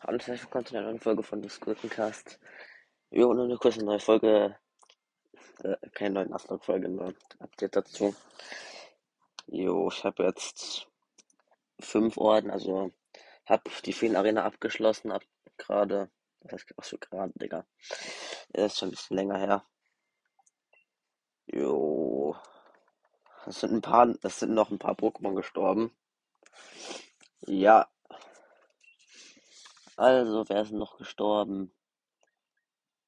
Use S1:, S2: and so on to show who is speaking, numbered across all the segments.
S1: Hallo, herzlich willkommen zu einer neuen Folge von des Gurkencast. Jo, nur eine kurze neue Folge, äh, keine neue Nachfolge, nur Update dazu. Jo, ich habe jetzt fünf Orden, also habe die Feen Arena abgeschlossen, ab gerade, was heißt, ach so, gerade, Digga. Das ist schon ein bisschen länger her. Jo, es sind ein paar, es sind noch ein paar Pokémon gestorben. Ja, also, wer ist noch gestorben?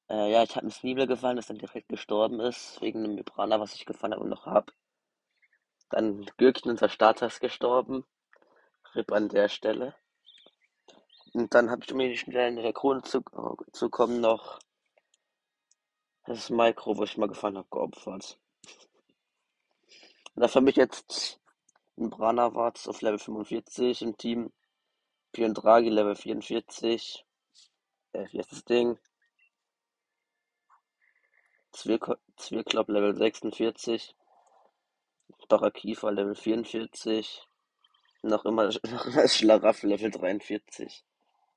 S1: Äh, ja, ich habe ein Sneebel gefallen, das dann direkt gestorben ist, wegen einem Vibrana, was ich gefangen habe und noch hab. Dann Gürkchen, unser Starter, ist gestorben. RIP an der Stelle. Und dann habe ich, um die schnell in der Krone zu, zu kommen, noch das Micro, wo ich mal gefangen habe, geopfert. Und dafür habe ich jetzt ein Branawatz auf Level 45 im Team. Draghi Level 44. Äh, wie heißt das Ding? Zwirklop Level 46. Bacher Kiefer Level 44. Noch immer, noch immer Schlaraff Level 43.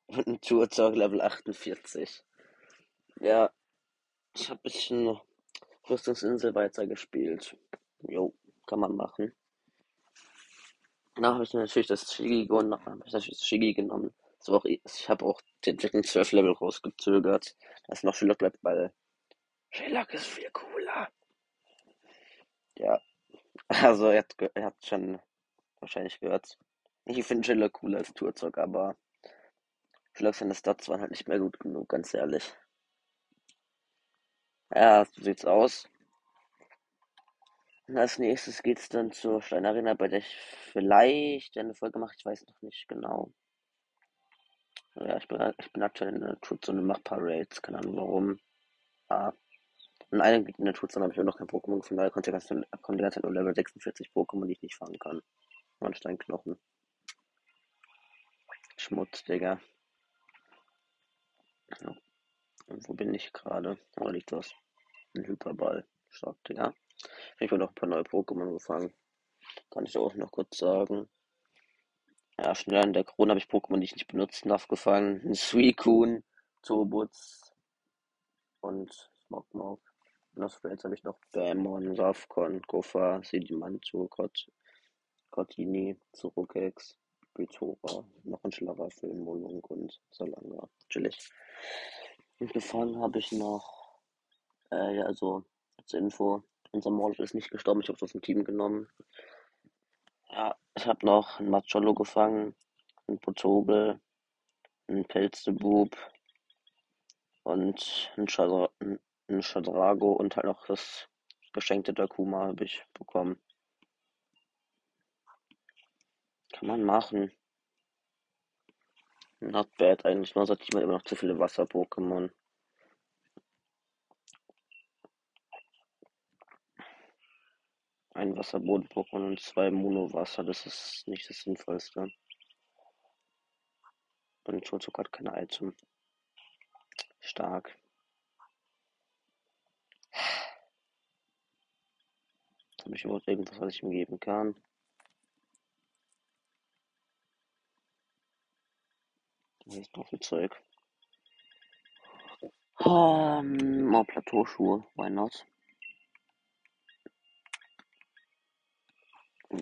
S1: Und ein Tourzog Level 48. Ja, ich habe ein bisschen Rüstungsinsel weitergespielt. Jo, kann man machen. Danach habe ich natürlich das Shigi genommen. Habe ich Shigi genommen. So auch, ich habe auch den dritten 12 Level rausgezögert, dass noch Sherlock bleibt, weil Sherlock ist viel cooler. Ja, also er hat, er hat schon wahrscheinlich gehört. Ich finde Sherlock cooler als Turzog, aber Sherlock seine Stats waren halt nicht mehr gut genug, ganz ehrlich. Ja, so sieht's aus. Und als nächstes geht's dann zur Steinarena, bei der ich vielleicht eine Folge mache, ich weiß noch nicht genau. Ja, ich bin, ich bin aktuell in der Naturzone, mache paar Raids, keine Ahnung warum. Ah. In einem in der Naturzone habe ich auch noch kein Pokémon gefunden, da konnte die ganze Zeit nur Level 46 Pokémon, die ich nicht fangen kann. Mein Steinknochen. Schmutz, Digga. Ja. Und wo bin ich gerade? Wo liegt das? Ein Hyperball. Stark, Digga. Ich habe noch ein paar neue Pokémon gefangen. Kann ich auch noch kurz sagen. Ja, schnell an der Krone habe ich Pokémon, die ich nicht benutzen darf, gefangen. Ein Suicune, Turbutz und Smogmog. Und auf Raids habe ich noch Bamon, Safcon, Gofa, Sedimantu, Kot, Kotini, Zurukex, Bitora, noch ein Schlaraffel, Molung und Salanga. Chillig. Und gefangen habe ich noch, äh, ja, also als Info, unser Mord ist nicht gestorben, ich habe es aus dem Team genommen. Ja, ich habe noch einen Macholo gefangen, einen Potobel, einen Pelzebub und einen, Schadra einen Shadrago und halt noch das geschenkte Dakuma habe ich bekommen. Kann man machen. Not bad eigentlich, nur jemand immer noch zu viele Wasser-Pokémon. Ein Wasserboden-Pokémon und zwei Mono-Wasser. Das ist nicht das Sinnvollste. Und Schulzug hat keine Item. Stark. Habe ich überhaupt irgendwas, was ich ihm geben kann? Hier ist noch viel Zeug. Um, oh, Plateauschuhe, why not?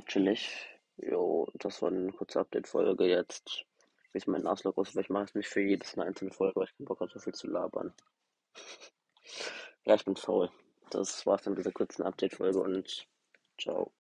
S1: Chillig. Jo, das war eine kurze Update-Folge jetzt. Wie ist mein Auslog aus? Mache ich es nicht für jedes eine einzelne Folge, weil ich keinen Bock habe, so viel zu labern. ja, ich bin faul. Das war's dann mit dieser kurzen Update-Folge und ciao.